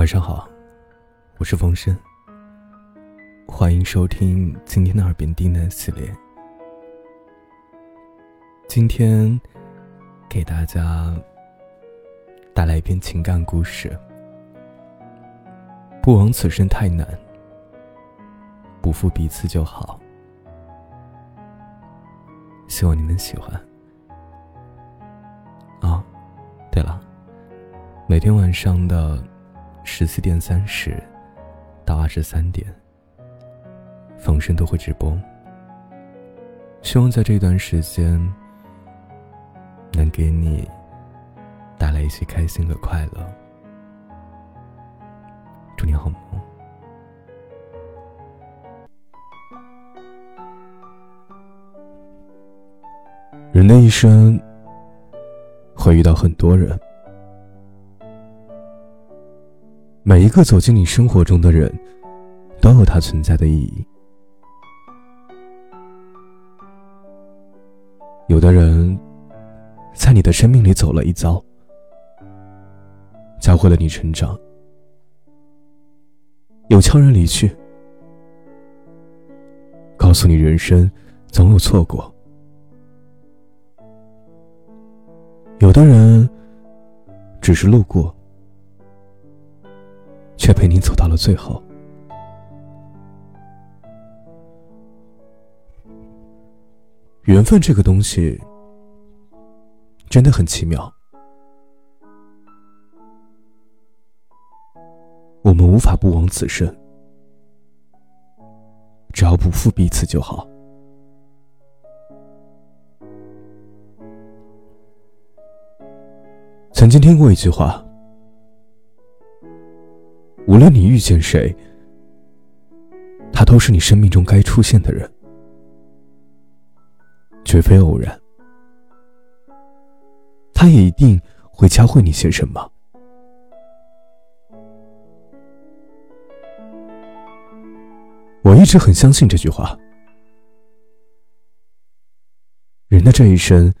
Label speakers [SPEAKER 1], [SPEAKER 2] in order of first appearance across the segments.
[SPEAKER 1] 晚上好，我是风声。欢迎收听今天的耳边低喃系列。今天给大家带来一篇情感故事。不枉此生太难，不负彼此就好。希望你们喜欢。啊，对了，每天晚上的。十四点三十到二十三点，逢生都会直播。希望在这段时间能给你带来一些开心和快乐。祝你好梦。人的一生会遇到很多人。每一个走进你生活中的人，都有他存在的意义。有的人，在你的生命里走了一遭，教会了你成长；有悄然离去，告诉你人生总有错过。有的人，只是路过。却陪你走到了最后。缘分这个东西真的很奇妙，我们无法不枉此生，只要不负彼此就好。曾经听过一句话。无论你遇见谁，他都是你生命中该出现的人，绝非偶然。他也一定会教会你些什么。我一直很相信这句话：人的这一生，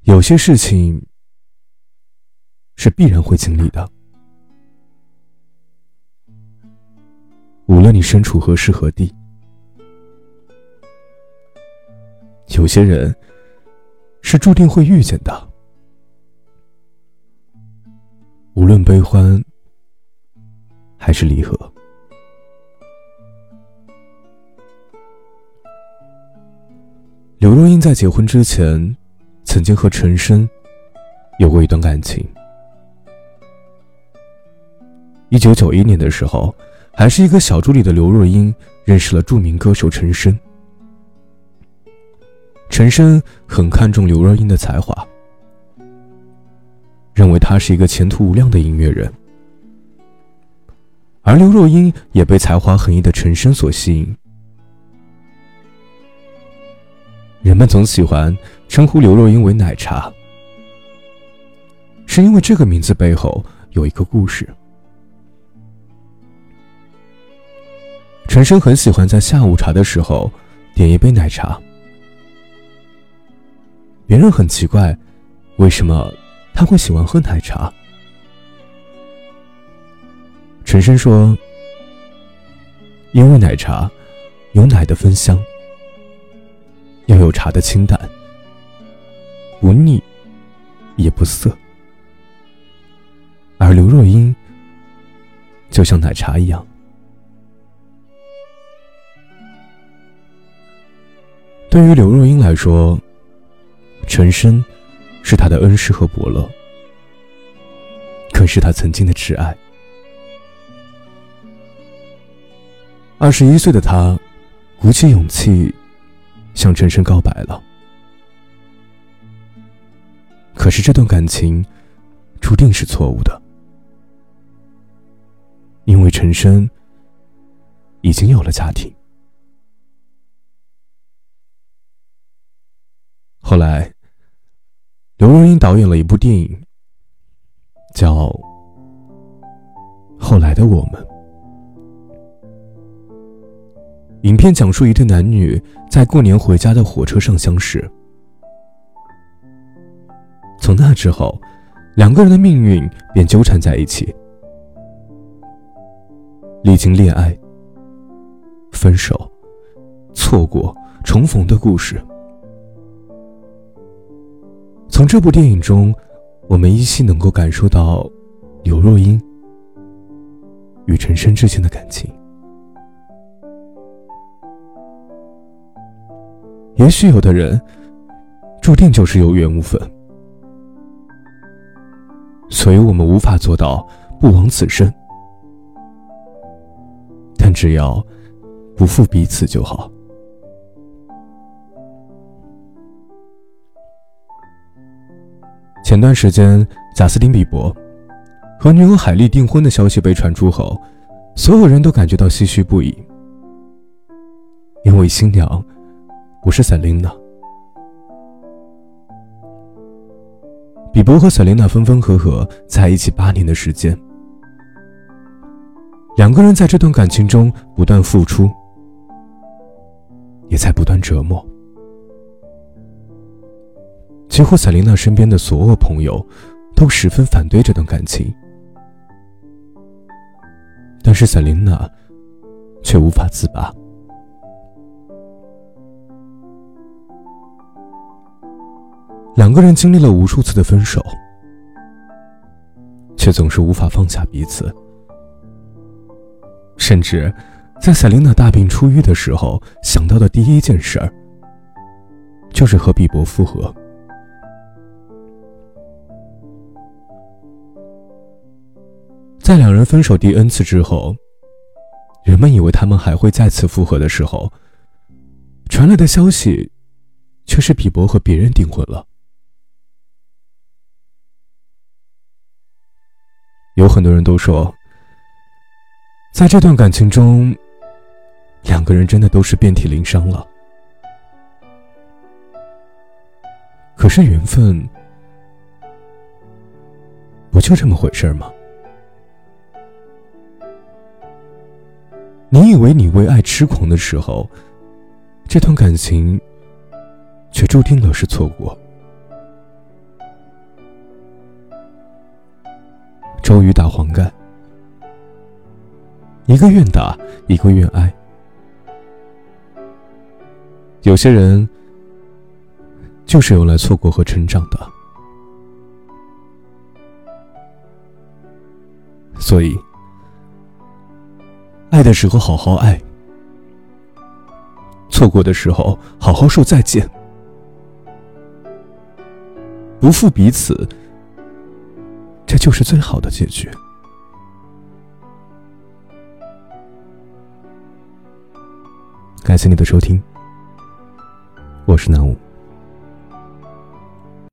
[SPEAKER 1] 有些事情是必然会经历的。无论你身处何时何地，有些人是注定会遇见的。无论悲欢还是离合，刘若英在结婚之前，曾经和陈升有过一段感情。一九九一年的时候。还是一个小助理的刘若英认识了著名歌手陈升。陈升很看重刘若英的才华，认为她是一个前途无量的音乐人，而刘若英也被才华横溢的陈升所吸引。人们总喜欢称呼刘若英为“奶茶”，是因为这个名字背后有一个故事。陈升很喜欢在下午茶的时候点一杯奶茶，别人很奇怪，为什么他会喜欢喝奶茶？陈升说：“因为奶茶有奶的芬香，又有茶的清淡，不腻也不涩，而刘若英就像奶茶一样。”对于刘若英来说，陈深是她的恩师和伯乐，更是她曾经的挚爱。二十一岁的她，鼓起勇气向陈深告白了。可是这段感情注定是错误的，因为陈深已经有了家庭。后来，刘若英导演了一部电影，叫《后来的我们》。影片讲述一对男女在过年回家的火车上相识，从那之后，两个人的命运便纠缠在一起。历经恋爱、分手、错过、重逢的故事。从这部电影中，我们依稀能够感受到刘若英与陈升之间的感情。也许有的人注定就是有缘无分，所以我们无法做到不枉此生。但只要不负彼此就好。前段时间，贾斯汀·比伯和女友海莉订婚的消息被传出后，所有人都感觉到唏嘘不已，因为新娘。不是赛琳娜。比伯和赛琳娜分分合合在一起八年的时间，两个人在这段感情中不断付出，也在不断折磨。几乎赛琳娜身边的所有朋友都十分反对这段感情，但是赛琳娜却无法自拔。两个人经历了无数次的分手，却总是无法放下彼此。甚至，在赛琳娜大病初愈的时候，想到的第一件事儿，就是和比伯复合。在两人分手第 N 次之后，人们以为他们还会再次复合的时候，传来的消息，却是比伯和别人订婚了。有很多人都说，在这段感情中，两个人真的都是遍体鳞伤了。可是缘分不就这么回事吗？你以为你为爱痴狂的时候，这段感情却注定了是错过。周瑜打黄盖，一个愿打，一个愿挨。有些人就是用来错过和成长的，所以爱的时候好好爱，错过的时候好好说再见，不负彼此。这就是最好的结局。感谢你的收听，我是南武。